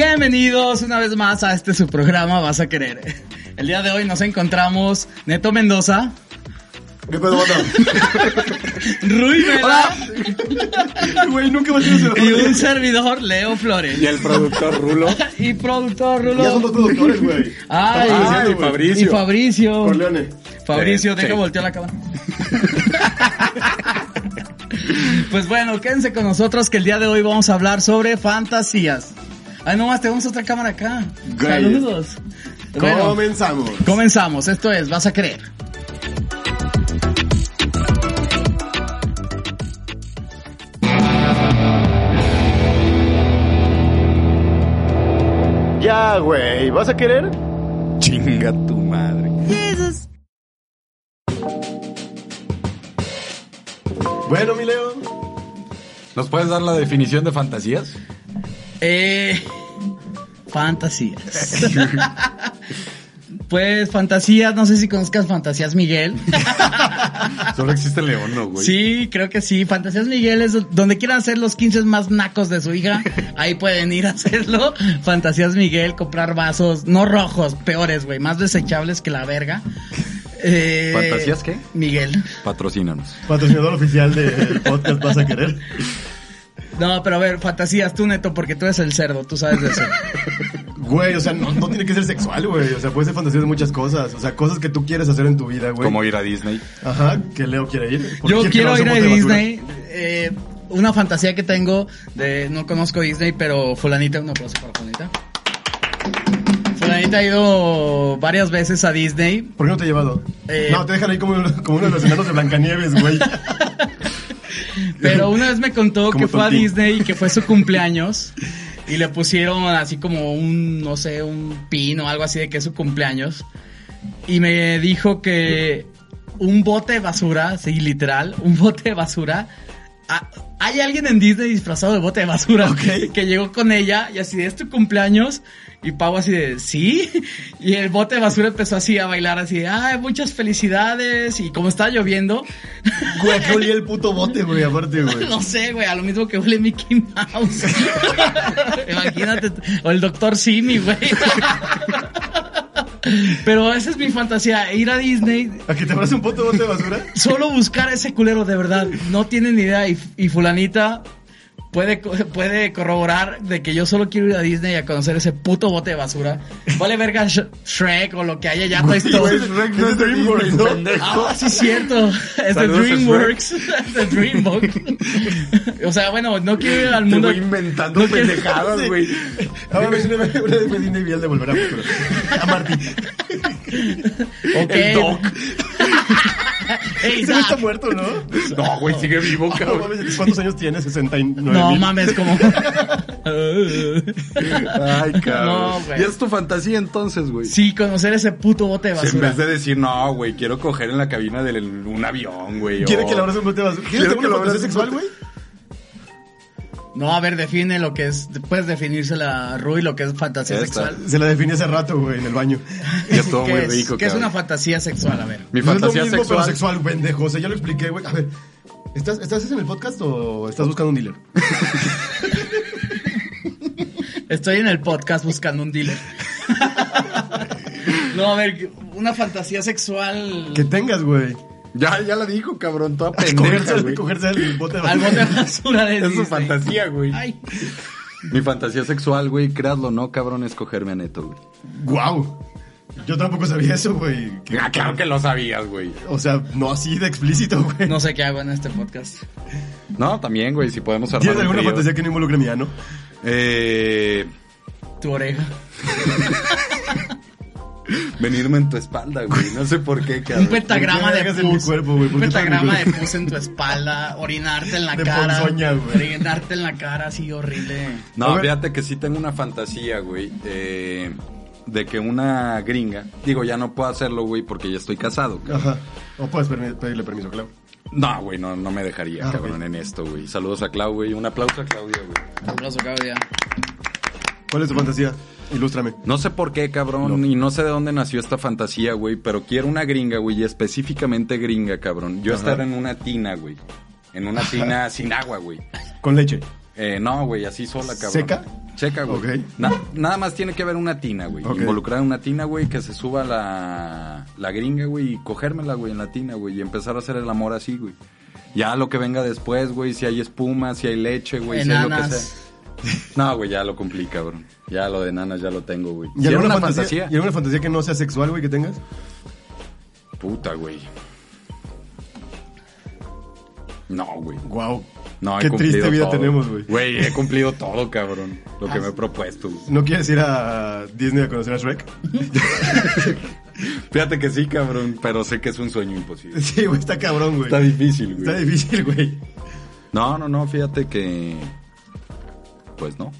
Bienvenidos una vez más a este su programa Vas a Querer. El día de hoy nos encontramos Neto Mendoza, ¿Qué pedo, banda? Rui Vela Güey, nunca va a ser y un servidor, Leo Flores. Y el productor Rulo. Y productor Ya son Rulo. dos productores, güey. Ay, Ah, y. Fabricio. Y Fabricio. Corleone. Fabricio, Sí, deja sí. voltear la cámara. pues bueno, quédense con nosotros que el día de hoy vamos a hablar sobre fantasías. Ay, nomás tenemos otra cámara acá. Saludos. Bueno, Comenzamos. comenzamos. Esto es Vas a creer. Ya, güey. ¿Vas a querer? Chinga tu madre. Bueno, mi Leo. ¿Nos puedes dar la definición de fantasías? Eh, fantasías. pues fantasías, no sé si conozcas Fantasías Miguel. Solo existe en León, ¿no, güey? Sí, creo que sí. Fantasías Miguel es donde quieran hacer los 15 más nacos de su hija. Ahí pueden ir a hacerlo. Fantasías Miguel, comprar vasos, no rojos, peores, güey, más desechables que la verga. Eh, ¿Fantasías qué? Miguel. Patrocínanos. Patrocinador oficial del podcast ¿Vas a querer? No, pero a ver, fantasías tú, Neto, porque tú eres el cerdo, tú sabes de eso. Güey, o sea, no, no tiene que ser sexual, güey. O sea, puede ser fantasía de muchas cosas. O sea, cosas que tú quieres hacer en tu vida, güey. Como ir a Disney. Ajá, que Leo quiere ir. Yo quiero ir a. Disney. eh, una fantasía que tengo de no conozco Disney, pero fulanita, un aplauso para fulanita. Fulanita ha ido varias veces a Disney. ¿Por qué no te he llevado? Eh. No, te dejan ahí como, como uno de los enanos de Blancanieves, güey. Pero una vez me contó que fue a. Disney y que fue su cumpleaños. Y le pusieron así como un, no sé, un pin o algo así de que es su cumpleaños. Y me dijo que un bote de basura, sí, literal, un bote de basura. Ah, hay alguien en Disney disfrazado de bote de basura Ok. que llegó con ella y así de es tu cumpleaños. Y Pau así de, ¿sí? Y el bote de basura empezó así a bailar así de, ay, muchas felicidades. Y como estaba lloviendo, Güey, que olía el puto bote, güey, aparte, güey. no sé, güey, a lo mismo que huele Mickey Mouse. Imagínate, o el doctor Simi, güey. Pero esa es mi fantasía, ir a Disney, ¿A que te un puto bote de basura? solo buscar a ese culero de verdad. No tienen ni idea. Y, y fulanita puede, co- puede corroborar de que yo solo quiero ir a Disney a conocer ese puto bote de basura. Vale verga Sh- Shrek o lo que haya ya Toy Story. Shrek no es DreamWorks, ¿no? Ah, sí, es cierto. Es de DreamWorks. Es de DreamWorks. O sea, bueno, no quiero ir al Te mundo. voy inventando No pendejadas, güey. Ahora me una vez una vez Disney Vial de volver a futuro. A Marty. Ok. El Doc. Ey, Ese está muerto, ¿no? No, güey, sigue vivo, No cabrón. ¿Cuántos años tiene? 69 No mil. mames, como. Ay, cabrón. No, güey. y es tu fantasía entonces, güey. Sí, conocer ese puto bote de en vez de decir, no, güey, quiero coger en la cabina de un avión, güey. ¿Quiere o- que le abrace un bote de basura? ¿Quieres que lo fantasía un sexual, güey? No, a ver, define lo que es. Puedes definirse la Rui, lo que es fantasía Esta. sexual. Se la definí hace rato, güey, en el baño. Y estuvo ¿Qué muy es? rico, ¿Qué es cabrón. una fantasía sexual? A ver. Mi No es lo fantasía mismo, sexual. pero sexual, pendejo. O sea, ya lo expliqué, güey. A ver, ¿estás, ¿estás en el podcast o estás buscando un dealer? Estoy en el podcast buscando un dealer. no, a ver, una fantasía sexual. Que tengas, güey. Ya, ya la dijo, cabrón, toda pendeja, Cogerse, güey. cogerse el bote de Al basura. bote de basura de Es su Disney. fantasía, güey. Ay. Mi fantasía sexual, güey, créanlo o no, cabrón, es cogerme a Neto, güey. Guau. Yo tampoco sabía eso, güey. Ah, claro que lo sabías, güey. O sea, no así de explícito, güey. No sé qué hago en este podcast. No, también, güey, si podemos armar ¿Tienes un alguna trío. fantasía que no involucre mi ano? Eh, Tu oreja. venirme en tu espalda, güey. No sé por qué, Un pentagrama ¿Por qué de vergas en mi pus. cuerpo, güey? Un ¿Por qué todo en mi pentagrama de pus en tu espalda. Orinarte en la De cara. ponzoña, güey. Orinarte en la cara así horrible. No, fíjate que sí tengo una fantasía, güey, eh, de que una gringa, digo, ya no puedo hacerlo, güey, porque ya estoy casado. cabrón. Ajá. O puedes pedirle permiso, Clau. No, güey, no, no me dejaría, Ah, cabrón, en esto, güey. Saludos a Clau, güey. Un aplauso a Claudia, güey. Aplauso, Claudia. ¿Cuál es tu fantasía? Ilústrame. No sé por qué, cabrón, No. y no sé de dónde nació esta fantasía, güey, pero quiero una gringa, güey, y específicamente gringa, cabrón. Yo Ajá. estar en una tina, güey. En una tina sin agua, güey. Con leche. Eh, no, güey, así sola, cabrón. ¿Seca? Checa, güey. Ok. Na- nada más tiene que haber una tina, güey. Ok. Involucrar una tina, güey, que se suba la, la gringa, güey, y cogérmela, güey, en la tina, güey, y empezar a hacer el amor así, güey. Ya lo que venga después, güey, si hay espuma, si hay leche, güey, si hay lo que sea. No, güey, ya lo cumplí, cabrón. Ya lo de nanas ya lo tengo, güey. ¿Y era alguna una fantasía, fantasía. ¿Y alguna fantasía que no sea sexual, güey, que tengas? Puta, güey. No, güey. Wow. No, he Qué cumplido triste vida todo. tenemos, güey. Güey, he cumplido todo, cabrón. Lo que me he propuesto, güey. ¿No quieres ir a Disney a conocer a Shrek? Fíjate que sí, cabrón, pero sé que es un sueño imposible. Sí, güey, está cabrón, güey. Está difícil, güey. Está difícil, güey. No, no, no, fíjate que... Pues no.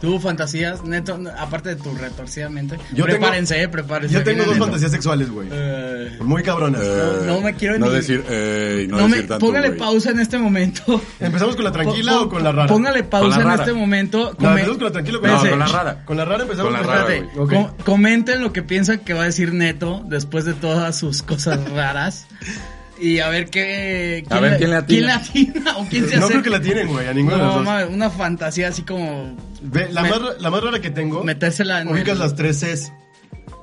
Tú fantasías, neto, no, aparte de tu retorcidamente. Yo tengo- prepárense, eh, prepárense. Yo tengo dos neto. fantasías sexuales, güey. Eh, Muy cabronas. no me quiero No ni- decir, eh, no, no me, decir tanto, póngale pausa en este momento. ¿Empezamos con la tranquila o con la rara? Póngale pausa en este momento. No, empezamos con la tranquila o con la No, Espérese. con la rara. Con la rara empezamos Con la rara, Espérate, com- comenten lo que piensan que va a decir Neto después de todas sus cosas raras. Y a ver qué. A ver quién le atina. ¿Quién le atina o quién se No creo que la tienen, güey, a ninguno de los No, dos. mames, una fantasía así como. Ve, la, Me- más, la más rara que tengo. Metérsela en Ubicas el- las tres Cs.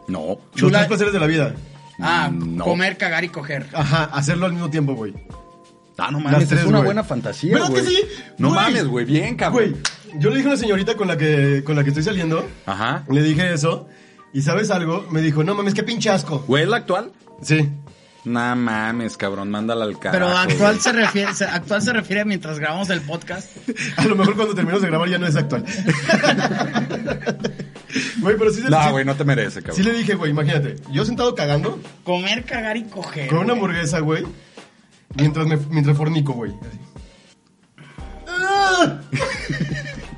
No. Los Chula- tres placeres de la vida. Ah, No. comer, cagar y coger. Ajá, hacerlo al mismo tiempo, güey. Ah, no Las mames, tres, es una güey. buena fantasía, ¿Verdad güey. que sí? No Güey. mames, güey, bien, cabrón. Güey, yo le dije a una señorita con la que, con la que estoy saliendo, Ajá. le dije eso, y ¿sabes algo? Me dijo, no mames, qué pinche asco. Güey, ¿es la actual? Sí. No mames, cabrón, mándala al carajo. Pero actual güey. se refiere, se- actual se refiere a mientras grabamos el podcast. A lo mejor cuando terminemos de grabar ya no es actual. Güey, pero sí, se- No, sí- güey, no te merece, cabrón. sí le dije, güey, imagínate, yo sentado cagando Comer, cagar y coger. con una güey. hamburguesa, güey, mientras me mientras fornico, güey. Así.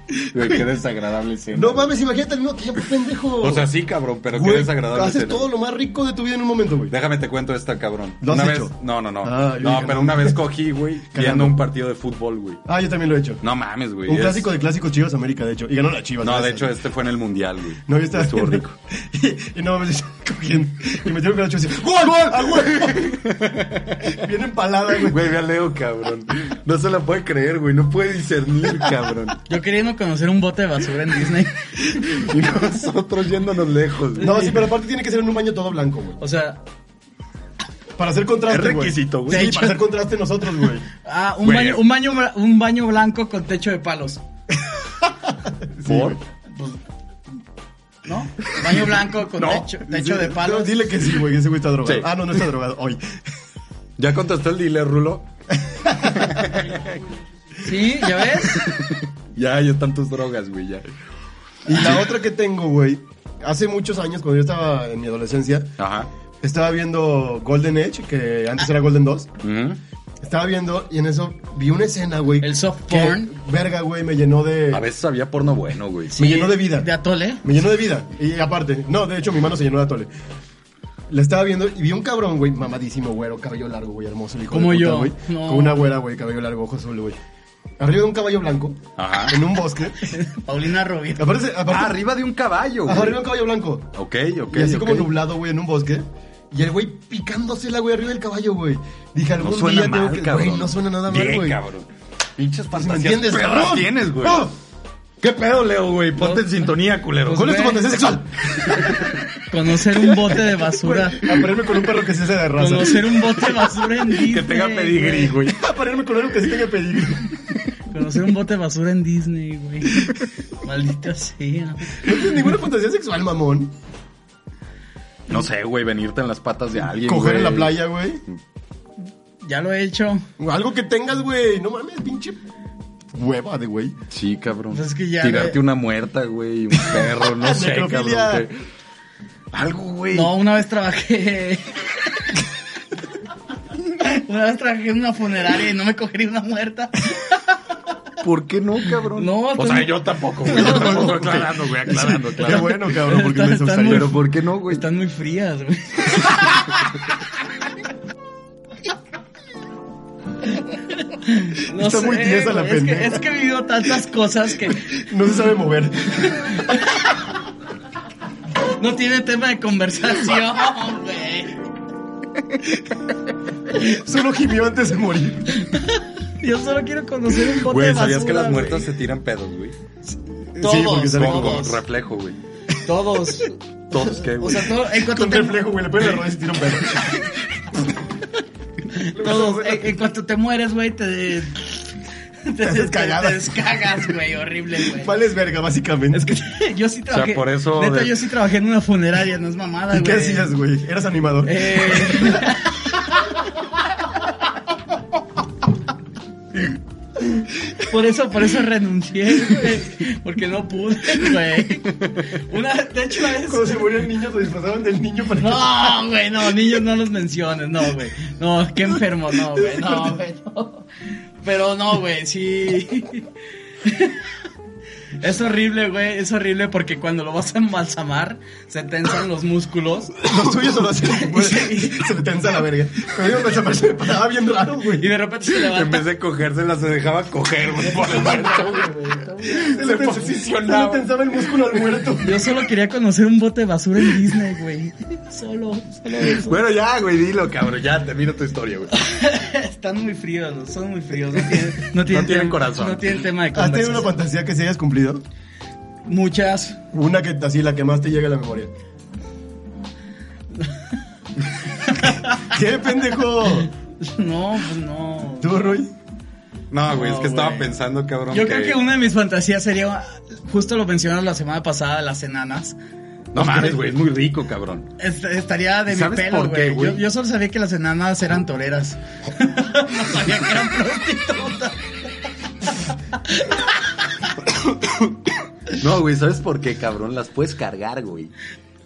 ¡Ah! Güey, qué desagradable escena. No mames, imagínate al mismo tiempo, pendejo. O sea, sí, cabrón, pero qué Güey, desagradable haces escena. todo lo más rico de tu vida en un momento, güey. Déjame te cuento esta, cabrón. ¿Lo has una hecho? vez, no, no, no. Ah, no, pero no. una vez cogí, güey, viendo un partido de fútbol, güey. Ah, yo también lo he hecho. No mames, güey. Un es- clásico de clásicos Chivas América, de hecho. Y ganó la Chivas. No, de hecho, este fue en el mundial, güey. No, yo estaba Estuvo rico. Y, y no mames, cogiendo. Y metieron con la Chivas y decía, ¡Gol! ¡Gol! ¡A huevo! Bien empalada, güey. Güey, ve a Leo, cabrón. No se la puede creer, güey. No puede discernir, cabrón. Yo queriendo conocer un bote de basura en Disney. Y nosotros yéndonos lejos. No, sí, pero aparte tiene que ser en un baño todo blanco, güey. O sea, Para hacer contraste, Es requisito, güey. Sí, para hacer contraste nosotros, güey. ah, un, Güey. baño, un, baño, bla- un baño blanco con techo de palos. ¿Por? ¿No? Baño blanco con No. techo, techo de No, palos. dile que sí, güey, que ese güey está drogado. Sí. Ah, no, no está drogado. Hoy. ¿Ya contestó el dealer, Rulo? Sí, ¿ya ves? Ya, ya están tus drogas, güey, ya. Y la otra que tengo, güey, hace muchos años, cuando yo estaba en mi adolescencia, Ajá. estaba viendo Golden Edge, que antes era Golden 2. Ujú. Estaba viendo y en eso vi una escena, güey. El soft que, porn. Verga, güey, me llenó de. A veces había porno bueno, güey. Me llenó de vida. De atole. Me llenó de vida. Y aparte, no, de hecho mi mano se llenó de atole. La estaba viendo y vi un cabrón, güey, mamadísimo, güero, cabello largo, güey, hermoso, Como puta, yo. güey. No. Con una güera, güey, cabello largo, ojos azul, güey. Arriba de un caballo blanco, Ajá. en un bosque. Paulina Rubio. Aparte, aparte Ah, arriba de un caballo, güey. ajá, arriba de un caballo blanco. Ok, ok. y así ok. como nublado, güey, en un bosque. Y el güey picándosela, güey, arriba del caballo, güey. Dije, algún No suena día tengo mal, que... cabrón. Güey, no suena nada mal, Bien, güey. cabrón. Pinches ¿Me fantasías. entiendes, perras cabrón? tienes, güey? ¡Oh! ¿Qué pedo, Leo, güey? Ponte en sintonía, culero. ¿Cuál es tu fantasía sexual? Conocer un bote de basura. Aparearme con un perro que sí sea de raza. Conocer un bote de basura en Disney. Que tenga pedigrí, güey. Aparearme con algo que sí tenga pedigrí. Conocer un bote de basura en Disney, güey. Maldita sea. No tienes ninguna fantasía sexual, mamón. No sé, güey, venirte en las patas de alguien, Coger en la playa, güey. Ya lo he hecho. O Algo que tengas, güey. No mames, pinche hueva de güey. Sí, cabrón. Pues es que ya Tirarte una muerta, güey, un perro, no sé, cabrón. Que- Algo, güey. No, una vez trabajé. Una vez trabajé en una funeraria y no me cogería una muerta. ¿Por qué no, cabrón? No, o están sea, yo tampoco, güey. Yo tampoco, aclarando, güey, aclarando, Qué aclarando. bueno, cabrón, porque me Están asustaría. muy- Pero ¿por qué no, güey? Están muy frías, güey. No Está muy tiesa la es que, pendeja. es que he vivido tantas cosas que No se sabe mover. no tiene tema de conversación, güey. Solo gimió antes de morir. Yo solo quiero conocer un bote Güey, de ¿sabías que basura, las muertas se tiran pedos, güey? Todos, porque sale Con, como- con reflejo, güey. Todos. Todos qué, O güey. sea, todo, en cuanto Con te, reflejo, güey. Le pones la rodilla y se tira un pedo. todos, en, en cuanto te mueres, güey, te... Te, haces te descagas, güey, horrible, güey. Vales verga, básicamente. Es que yo sí trabajé. por eso Neta, de- yo sí trabajé en una funeraria, no es mamada, ¿Y güey. qué hacías, güey? ¿Eras animador? Eh... Por eso, por eso renuncié, güey. Porque no pude, güey. Una, de hecho, una vez. Cuando se morían niños, se disfrazaban del niño para que... No, güey, no, niños no los menciones, no, güey. No, qué enfermo, no, güey, no, güey, no. Pero no, güey, sí. Es horrible, güey, es horrible porque cuando lo vas a embalsamar, se tensan los músculos. Los tuyos solo hacen... güey, se tensa la verga. A pensar, se me paraba bien raro, güey. Y de repente se En levanta. vez de cogérsela, se dejaba coger, güey, por el muerto. Se posicionaba. Se tensaba el músculo al muerto. Yo solo quería conocer un bote de basura en Disney, güey. Solo, solo eso. Bueno, ya, güey, dilo, cabrón. Ya, termino tu historia, güey. Están muy fríos, son muy fríos. No tienen, no tienen, No tienen tema- corazón. No tienen tema de ¿Has tenido una conversación. fantasía que se hayas cumplido? Muchas. Una que así, la que más te llega a la memoria. ¿Qué pendejo? No, pues no. ¿Tú, Roy? No, güey, es que estaba güey. pensando, cabrón. Yo creo que una de mis fantasías sería, justo lo mencionamos la semana pasada, las enanas. No mames, güey, es muy rico, cabrón. Est- estaría de mi ¿Sabes pelo, güey? Yo, yo solo sabía que las enanas eran toreras. no sabía que eran prostitutas. No, güey, ¿sabes por qué, cabrón? Las puedes cargar, güey.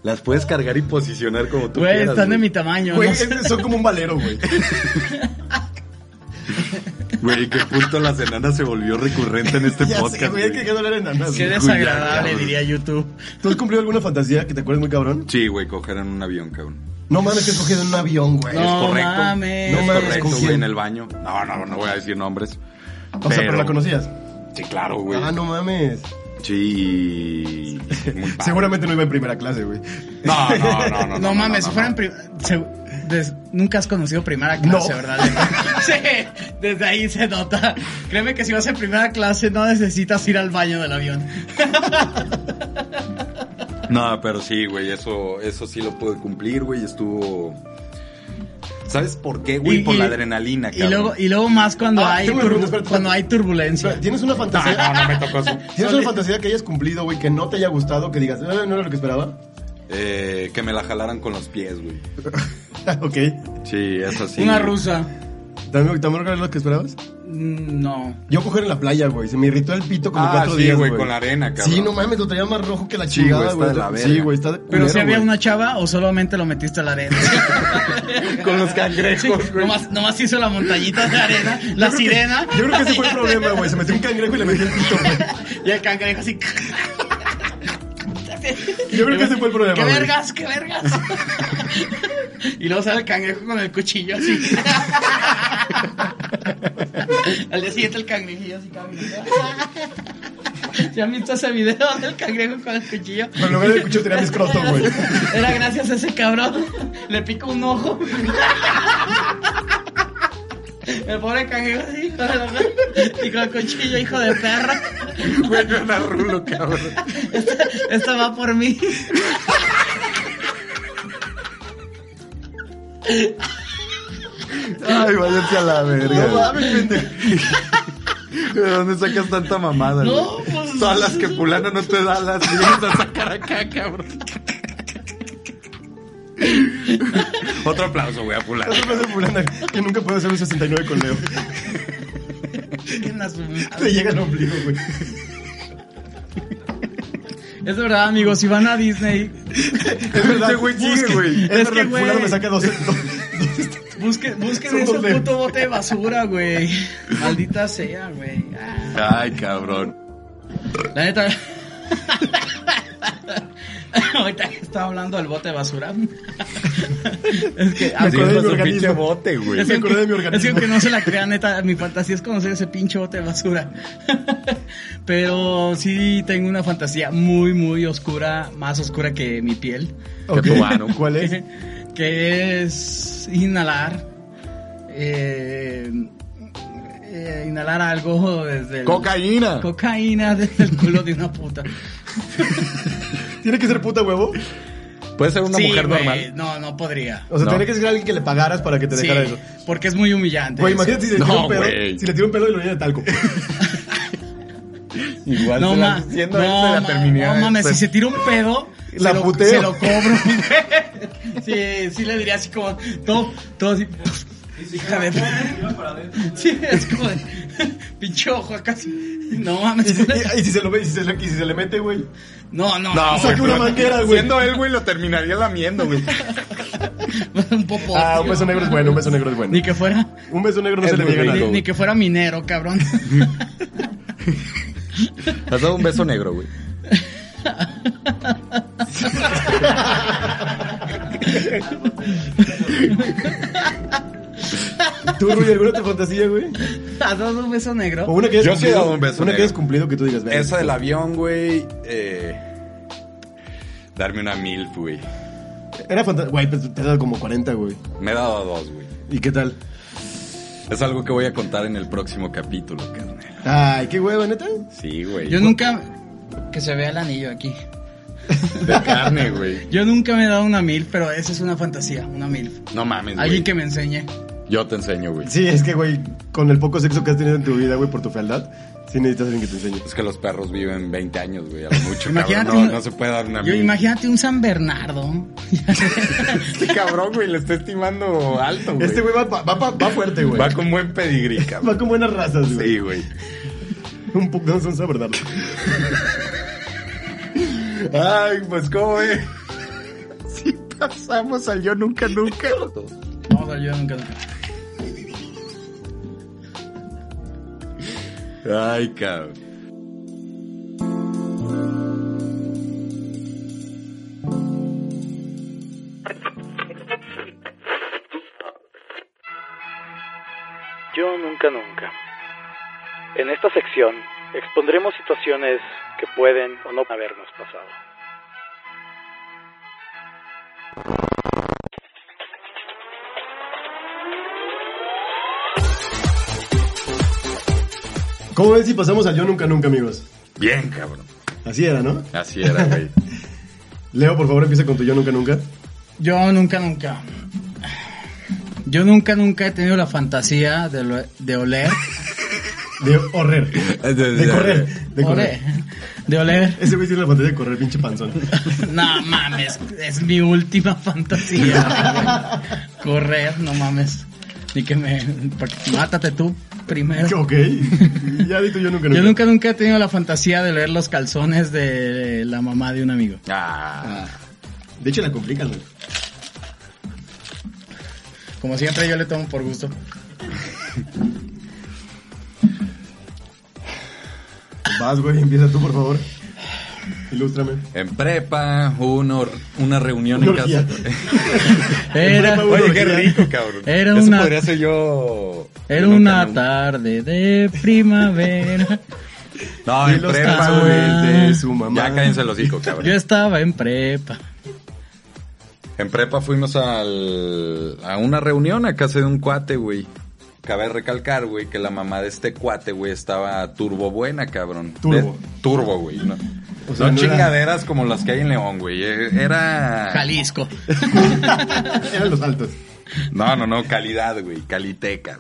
Las puedes cargar y posicionar como tú Güey, quieras. están de güey. mi tamaño. Güey, no son como un valero, güey. Güey, qué punto las enanas se volvió recurrente en este Ya sé, podcast, güey, güey. que hablar enanas. Qué güey. desagradable, diría YouTube. ¿Tú has cumplido alguna fantasía que te acuerdes muy cabrón? Sí, güey, coger en un avión, cabrón. No mames, que has cogido en un avión, güey. No. es correcto. mames. No No mames, correcto, ¿con güey, en el baño. No, no, no voy a decir nombres. O sea, pero la conocías. Sí, claro, güey. Ah, no mames. Sí. Muy padre. Seguramente no iba en primera clase, güey. No, no, no, no. No, mames, si no, fueran no. nunca has conocido primera clase, No. ¿verdad? sí, desde ahí se nota. Créeme que si vas en primera clase no necesitas ir al baño del avión. No, pero sí, güey, eso, eso sí lo pude cumplir, güey, estuvo... ¿Sabes por qué, güey? Y- por y- la adrenalina, Y cabrón. luego, y luego más cuando Ah, hay turbu- pregunta, cuando hay turbulencia. ¿Tienes una No, fantasía? no, no me tocó eso. ¿Tienes una fantasía que hayas cumplido, güey, que no te haya gustado, que digas, "Ah, no era lo que esperaba? Eh, que me la jalaran con los pies, güey. ok. Sí, eso sí. Una rusa. ¿También, ¿También era lo que esperabas? Mm, No. Yo coger en la playa, güey. Se me irritó el pito como Ah, cuatro sí, días, güey, con la arena, cabrón. Sí, no mames, lo traía más rojo que la Sí, chingada, güey, güey. está de la verga. Sí, güey, está de Pero si había güey. una chava o solamente lo metiste a la arena. Con los cangrejos, Sí, güey. nomás, nomás hizo la montañita de arena, la Yo creo que- sirena. yo creo que ese fue el problema, güey. Se metió un cangrejo y le metió el pito, güey. Y el cangrejo así. Yo creo que ese fue el problema, ¡Qué güey. vergas, qué vergas! y luego sale el cangrejo con el cuchillo así. Al día siguiente el cangrejillo así caminando. ¿Se han visto ese video del cangrejo con el cuchillo? Pero en lugar del cuchillo tenía mi escroto, güey. Era gracias a ese cabrón. Le pico un ojo. El pobre cangrejo así, hijo de la- y con cuchillo, hijo de perra. Yo era rulo, cabrón. Esta, esta va por mí. Ay, váyanse a la verga. No mames, pendejo. ¿De dónde sacas tanta mamada, No, pues- Todas las que fulano no te da las vienes a sacar acá, cabrón. Otro aplauso, güey, a fulano. Eso pasa fulana que nunca puede hacer un 69 con Leo. A. Le llega el ombligo, güey. Es verdad, amigos, si van a Disney, Es verdad, Ese güey sigue, güey. Es Es verdad, que, güey. fulano me saca dos... busquen, busquen ese de- puto bote de basura, güey. Maldita sea, güey. Ah, Ay, cabrón. La neta. Ahorita que estaba hablando del bote de basura. es que. Me acordé de mi organismo. bote, güey. Es me que, acordé de mi es organismo. que no se la crean, neta, mi fantasía es conocer ese pinche bote de basura. Pero sí tengo una fantasía muy, muy oscura, más oscura que mi piel. Ok, tu ano. ¿Cuál es? que es inhalar eh, eh, inhalar algo desde el... ¡Cocaína! Cocaína desde el culo de una puta. ¿Tiene que ser puta huevo? Puede ser una Sí, mujer normal. No, no podría. O sea, No. tiene que ser alguien que le pagaras para que te Sí, dejara eso. porque es muy humillante. Güey, imagínate si le No, tira un pedo. Si le tira un pedo y lo llena de talco. Igual No, ma, no, la mames, si se tira un pedo, La se, lo, puteo. se lo cobro. sí, sí le diría así como, todo, todo así. Hija de... Sí, es como de, pinche ojo acá. No mames. Y si, y- y si se lo ve, y si se le, y si se le mete, güey. No, no, No, Saca güey, una pero manguera, güey. Siendo él, güey, lo terminaría lamiendo, güey. un popo. Ah, un beso negro es bueno, un beso negro es bueno. Ni que fuera, Un beso negro no Es se le niega a rico. nadie. ni que fuera minero, cabrón. Has dado un beso negro, güey. ¿Tú, Rui, alguna otra fantasía, güey? ¿Has dado un beso negro? O una que Yo sí he cumplido- dado un beso Una que hayas cumplido que tú digas, "Verga". Esa del avión, güey. Eh, darme una MILF, güey. Era fantasía. Güey, pues te he dado como 40, güey. Me he dado a dos, güey. ¿Y qué tal? Es algo que voy a contar en el próximo capítulo, carnal. Ay, qué huevo, neta. Sí, güey. Yo nunca... Que se vea el anillo aquí. De carne, güey. Yo nunca me he dado una mil, pero esa es una fantasía, una mil. No mames, Alguien güey. que me enseñe. Yo te enseño, güey. Sí, es que, güey, con el poco sexo que has tenido en tu vida, güey, por tu fealdad, sí necesitas alguien que te enseñe. Es que los perros viven 20 años, güey. A lo mucho, Imagínate cabrón. No, un- no se puede dar una Yo imagínate un San Bernardo. Este cabrón, güey, le está estimando alto, güey. Este güey va, va, va, va fuerte, güey. Va con buen pedigrí, cabrón. Va con buenas razas, güey. Sí, güey. Un poco, no son verdad. Ay, pues, ¿cómo ve? Si pasamos al yo nunca, nunca. Vamos a yo nunca. nunca. Ay, cabrón. Yo nunca nunca. En esta sección expondremos situaciones que pueden o no habernos pasado. ¿Cómo ven si pasamos al yo nunca nunca, amigos? Bien, cabrón. Así era, ¿no? Así era, güey. Leo, por favor, empieza con tu yo nunca nunca. Yo nunca, nunca. Yo nunca, nunca he tenido la fantasía de, lo- de oler. De correr. De correr. De correr. Oler. De oler. Ese güey tiene la fantasía de correr, pinche panzón. No mames, es mi última fantasía. güey. Correr, no mames. Ni que me. Mátate tú primero. ok. Ya di tu yo nunca nunca. Yo nunca, nunca he tenido la fantasía de leer los calzones de la mamá de un amigo. Ah, Ah. De hecho, la complican, güey. Como siempre, yo le tomo por gusto. Vas, güey, empieza tú, por favor. Ilústrame. en prepa, uno, una reunión Una en casa. Era, prepa, Oye, qué rico, cabrón. Era Eso una- podría ser yo. era una tarde de primavera. No, en prepa, güey. de su mamá. Ya cállense los hijos, cabrón. Yo estaba en prepa. En prepa fuimos al, a una reunión a casa de un cuate, güey. Cabe recalcar, güey, que la mamá de este cuate, güey, estaba turbo buena, cabrón. Turbo. De- turbo, güey. No, O sea, no no era- chingaderas como las que hay en León, güey. Eh, Era... Jalisco. Eran los altos. No, no, no, calidad, güey. Caliteca.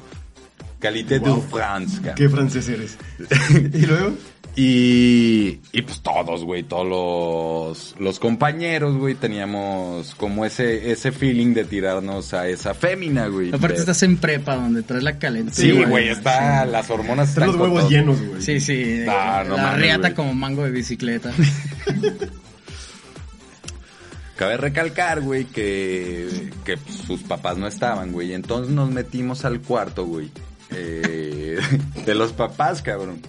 Calité Wow. de France, cabrón. Qué francés eres. y luego, Y, y pues todos, güey, todos los, los compañeros, güey, teníamos como ese, ese feeling de tirarnos a esa fémina, güey. Aparte De- estás en prepa donde traes la calentura. Sí, güey, está, las hormonas están los huevos todo. llenos, güey. Sí, sí. No, no la mames, como mango de bicicleta. Cabe recalcar, güey, que, que pues, sus papás no estaban, güey. Entonces nos metimos al cuarto, güey. eh, de los papás, cabrón.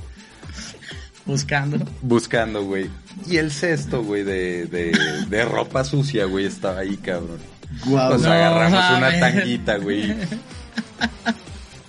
Buscando. Buscando, güey. Y el cesto, güey, de, de, de ropa sucia, güey, estaba ahí, cabrón. Guau. Pues No agarramos una tanguita, güey.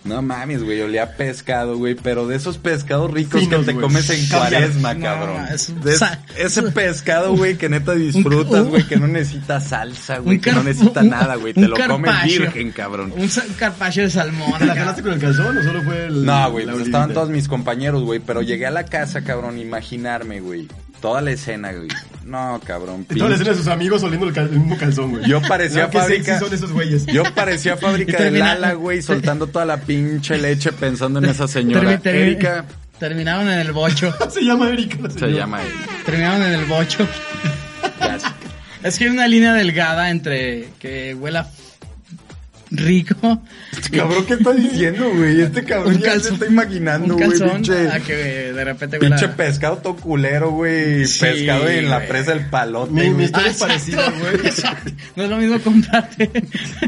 No mames, güey, olía pescado, güey, pero de esos pescados ricos Finos, que te güey. comes en cuaresma, No, cabrón. es De- ese pescado, güey, que neta disfrutas, güey, que no necesita salsa, güey, que no necesita un- nada, güey, te lo comes carpaccio. virgen, cabrón. Un carpaccio de salmón. ¿Te la acá. jalaste con el calzón o solo fue el.? No, güey, pues estaban todos mis compañeros, güey, pero llegué a la casa, cabrón, imaginarme, güey, toda la escena, güey. No, cabrón, Y toda la escena de sus amigos oliendo el, cal- el mismo calzón, güey. Yo parecía No, fábrica. son esos güeyes. Yo parecía fábrica de Lala, güey, soltando toda la pinche leche pensando en esa señora. Erika Terminaron en el bocho. Se llama Erika. la se llama ella. Terminaron en el bocho. Es que hay una línea delgada entre que huela rico. Cabrón, ¿qué está diciendo, güey? Este cabrón ya se está imaginando, un güey, calzón pinche, a que de repente pinche pescado todo culero, güey. Sí, pescado en la presa del palote, Mi- mi historia es exacto, parecida, güey. No es lo mismo comprarte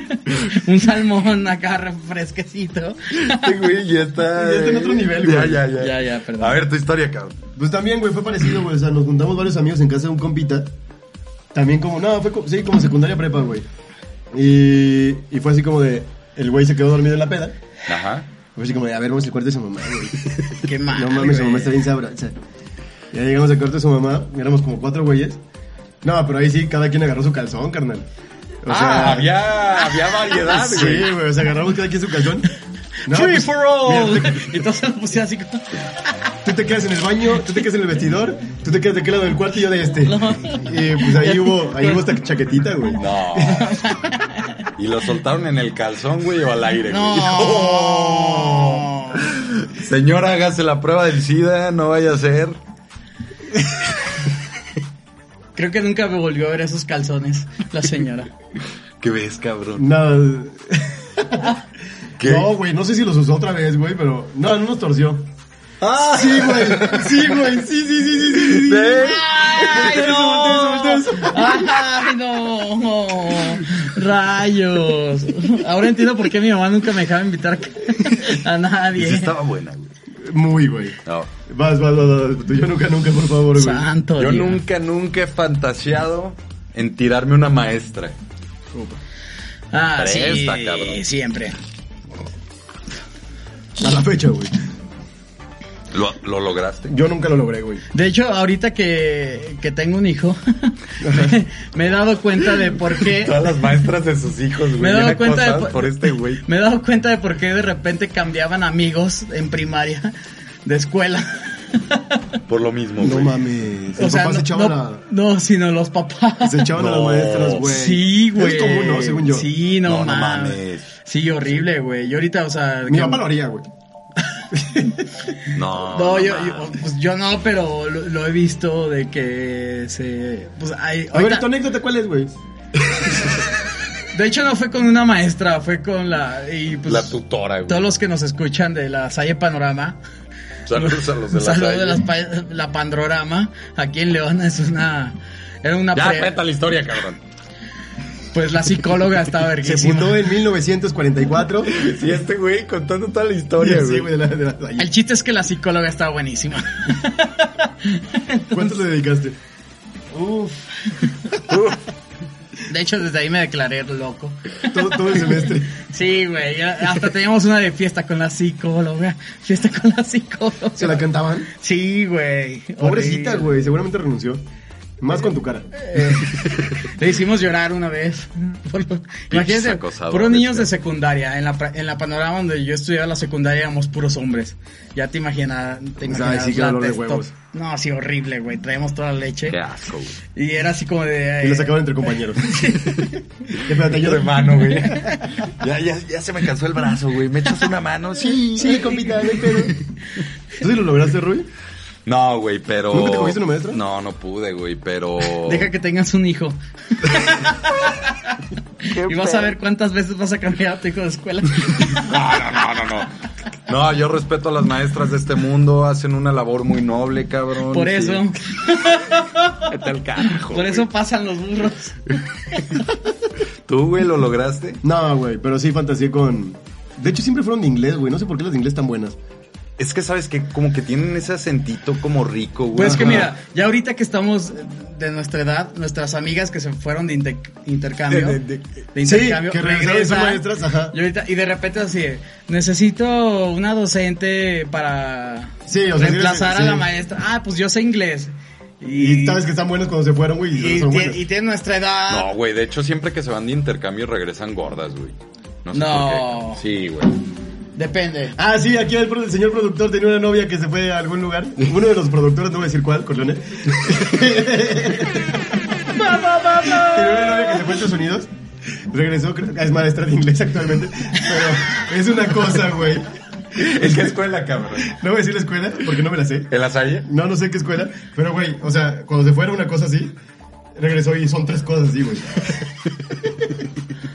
un salmón acá refresquecito. Este güey ya está... Ya está en otro nivel, Ya, güey. ya, ya. Ya, ya, perdón. A ver, tu historia, cabrón. Pues también, güey, fue parecido, güey. O sea, nos juntamos varios amigos en casa de un compita. También como, no, fue como, sí, como secundaria prepa, güey. Y, y fue así como de, el güey se quedó dormido en la peda. Ajá. Fue así como de, a ver, vamos al cuarto de su mamá, güey. Qué mal. No mames, su güey. mamá está bien sabrosa. Ya llegamos al cuarto de su mamá, y éramos como cuatro güeyes. No, pero ahí sí, cada quien agarró su calzón, carnal. O ah, había, había variedad, Sí, güey. güey, o sea, agarramos cada quien su calzón. No, Free pues, for all. mira, y todos se lo pusieron así como... Tú te quedas en el baño, tú te quedas en el vestidor, tú te quedas de aquel lado del cuarto y yo de este. Y pues ahí hubo, ahí hubo esta chaquetita, güey. No. ¿Y lo soltaron en el calzón, güey, o al aire, güey? No. Señora, hágase la prueba del SIDA, no vaya a ser. Creo que nunca me volvió a ver esos calzones, la señora. ¿Qué ves, cabrón? ¿Qué? No, güey, no sé si los usó otra vez, güey, pero no, no nos torció. ¡Ah! Sí, güey, sí, güey, sí, sí, sí, sí, sí, sí. ¿Ves? ¡Ay, no! ¡Ay, no! ¡Rayos! Ahora entiendo por qué mi mamá nunca me dejaba invitar a nadie. sí estaba buena, güey. Muy, güey. No. Vas, vas, vas, vas. Tú, Yo nunca, nunca, por favor, güey. Santo Yo Dios. nunca, nunca he fantaseado en tirarme una maestra. Ah, sí, Presta, cabrón. siempre. A la fecha, güey. ¿Lo, lo lograste? Yo nunca lo logré, güey. De hecho, ahorita que, que tengo un hijo, me he dado cuenta de por qué... Todas las maestras de sus hijos, Me güey, he dado cuenta de por- por este güey. Me he dado cuenta de por qué de repente cambiaban amigos en primaria de escuela. Por lo mismo, No güey. mames. O Los sea, papás no, se echaban no, a... no, sino los papás. Se echaban a las No. maestras, güey. Sí, güey. Es común, ¿no? Según yo. Sí, no, No, no mames. mames. Sí, horrible, güey. Yo ahorita, o sea... Mi que- papá lo haría, güey. No, No, yo, pues yo no, pero lo, lo he visto de que se... Pues hay, A ver, ¿tu anécdota cuál es, güey? de hecho, no fue con una maestra, fue con la... Y pues, La tutora, güey. Todos los que nos escuchan de la Salle Panorama. Saludos a los de la Salle. de pa- la Pandorama. Aquí en León es una... Era una... Ya, pre- cuenta la historia, cabrón. Pues la psicóloga estaba Se verguísima. fundó en 1944. Sí, este güey contando toda la historia, Sí, güey. güey, de la, de la Salle. El chiste es que la psicóloga estaba buenísima. ¿Cuánto le dedicaste? Uf. De hecho, desde ahí me declaré loco. Todo, todo el semestre. Sí, güey. Hasta teníamos una de fiesta con la psicóloga. Fiesta con la psicóloga. ¿Se la cantaban? Sí, güey. Pobrecita, güey. Seguramente renunció. Más con tu cara. Eh, le hicimos llorar una vez. Imagínense, puros niños de secundaria. En la, en la panorama donde yo estudiaba la secundaria éramos puros hombres. Ya te imaginas. Te O sea, imaginas sí, qué la de huevos. No, sí, horrible, güey. Traemos toda la leche. Qué asco, güey. Y era así como de. Y eh, lo sacaban entre compañeros. Espérate, yo hermano, güey. Ya, ya, ya se me cansó el brazo, güey. ¿Me echas una mano? Sí. Sí, compita, no hay pedo. ¿Tú sí lo lograste, Rui? No, güey, pero... ¿Nunca te cogiste una maestra? No, no pude, güey, pero... Deja que tengas un hijo. y vas a ver cuántas veces vas a cambiar a tu hijo de escuela. No, no, no, no, no. No, yo respeto a las maestras de este mundo, hacen una labor muy noble, cabrón. Por eso, Vete al carajo, por eso pasan los burros. ¿Tú, güey, lo lograste? No, güey, pero sí fantaseé con... De hecho, siempre fueron de inglés, güey. No sé por qué las de inglés tan buenas. Es que sabes que como que tienen ese acentito como rico, güey. Pues es que mira, ya ahorita que estamos de nuestra edad, nuestras amigas que se fueron de inter- intercambio, De- de, de- de- sí, intercambio, que regresan, maestras, ajá. Y, ahorita, y de repente así, necesito una docente para Sí, o sea, reemplazar sí. a la maestra. Ah, pues yo sé inglés. Y sabes que están buenos cuando se fueron, güey. Y, y, son tie- buenos. y tienen nuestra edad. No, güey, de hecho siempre que se van de intercambio regresan gordas, güey. No sé No. por qué. Sí, güey. Depende. Ah, sí, aquí el, señor productor tenía una novia que se fue a algún lugar. Uno de los productores, no voy a decir cuál, Corleone. Tenía una novia que se fue a Estados Unidos. Regresó, creo- es maestra de inglés actualmente. Pero es una cosa, güey. ¿En qué escuela, cabrón? No voy a decir la escuela porque no me la sé. ¿En la Salle? No, no sé qué escuela. Pero, güey, o sea, cuando se fuera una cosa así, regresó y son tres cosas así, güey.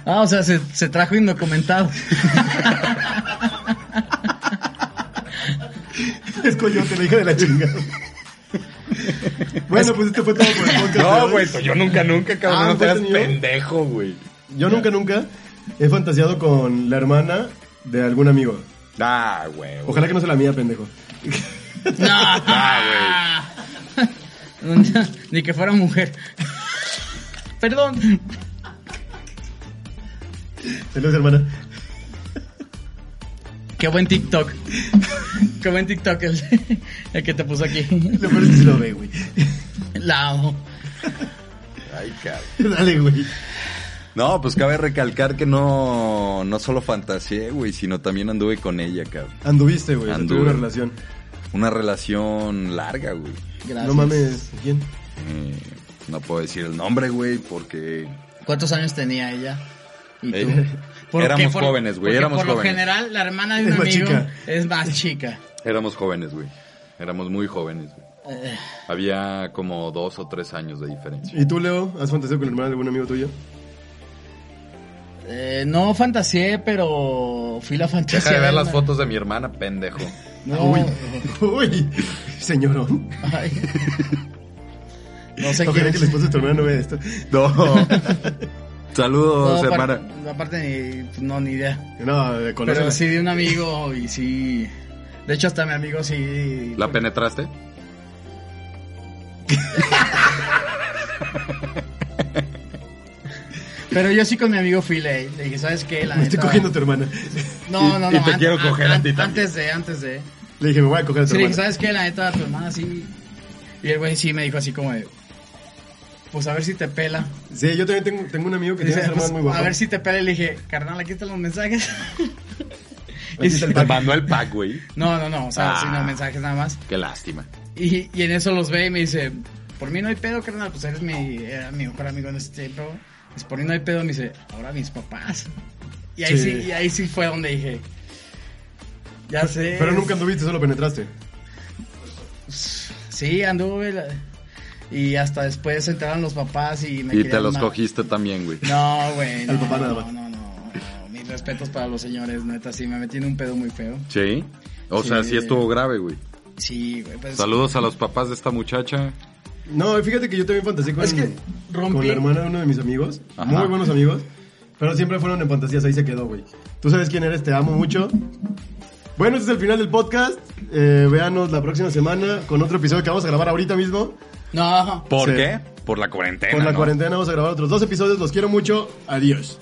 Ah, o sea, se, se trajo indocumentado. Es coyote, la hija de la chingada. Bueno, pues este fue todo por el podcast. No, güey, yo nunca, nunca, cabrón. Ah, no te hagas ¿nunca has tenido? pendejo, güey. Yo nunca, nunca he fantaseado con la hermana de algún amigo. Ah, güey. Ojalá que no sea la mía, pendejo. No. Ah, Ni que fuera mujer. Perdón. Saludos, hermana. Qué buen TikTok. Qué buen TikTok el, el que te puso aquí. Lo peor es que lo ve, güey. La amo. Ay, cabrón. Dale, güey. No, pues cabe recalcar que no, no solo fantaseé, güey, sino también anduve con ella, cabrón. Anduviste, güey. Anduve. Tuve una relación. Una relación larga, güey. Gracias. No mames. ¿Quién? Eh, no puedo decir el nombre, güey, porque... ¿Cuántos años tenía ella? ¿Y tú? Porque éramos por- jóvenes, güey, porque éramos por lo jóvenes. general, la hermana de un Es amigo chica. es más chica. Éramos jóvenes, güey. Éramos muy jóvenes, güey. Eh, Había como dos o tres años de diferencia. ¿Y tú, Leo? ¿Has fantaseado con la hermana de algún amigo tuyo? eh, no fantaseé, pero fui la fantasía. Deja de ver de las fotos de mi hermana, pendejo. No, Uy. Uy. Señorón. ay. No sé Ojalá quién que el esposo de tu hermana no vea esto. No. Saludos, no, hermana. aparte, aparte ni, no, ni idea. No, Pero conócela. sí de un amigo y sí. De hecho, hasta mi amigo sí. ¿La penetraste? Pero yo sí con mi amigo fui le, le dije, ¿sabes qué? La Me estoy neta- cogiendo a tu hermana. No, no, y no. te an- quiero coger a ti también. Antes de, antes de. Le dije, me voy a coger a tu Sí, hermana. ¿sabes qué? La neta, tu hermana sí. Y el güey sí me dijo así como de. Pues a ver si te pela. Sí, yo también tengo, tengo un amigo que Dice, tiene pues, muy guapas. a ver si te pela. Y le dije, carnal, aquí están los mensajes. Está el Te mandó el pack, güey. No, no, no. O sea, Ah. sino mensajes nada más. Qué lástima. Y, y en eso los ve y me dice, por mí no hay pedo, carnal, pues eres mi, era mi mejor amigo en ese tiempo. Pues por mí no hay pedo, me dice, ahora mis papás. Y ahí sí, Sí. y ahí sí fue donde dije, ya sé. Pero nunca anduviste, solo penetraste. Sí, anduve. la- Y hasta después se enteraron los papás y me Y te los cogiste también, güey. No, güey. No, papá nada no, más. no, no, no. Mis respetos para los señores, neta, sí, me metí en un pedo muy feo. Sí. O sea, Sí. estuvo grave, güey. Sí, güey. Pues, Saludos a los papás de esta muchacha. No, fíjate que yo también fantaseé con, Es que con la hermana de uno de mis amigos. Ajá. Muy buenos amigos. Pero siempre fueron en fantasías, ahí se quedó, güey. Tú sabes quién eres, te amo mucho. Bueno, este es el final del podcast. Eh, véanos la próxima semana con otro episodio que vamos a grabar ahorita mismo. No. ¿Por Sí. qué? Por la cuarentena. Por la ¿no? cuarentena vamos a grabar otros dos episodios. Los quiero mucho. Adiós.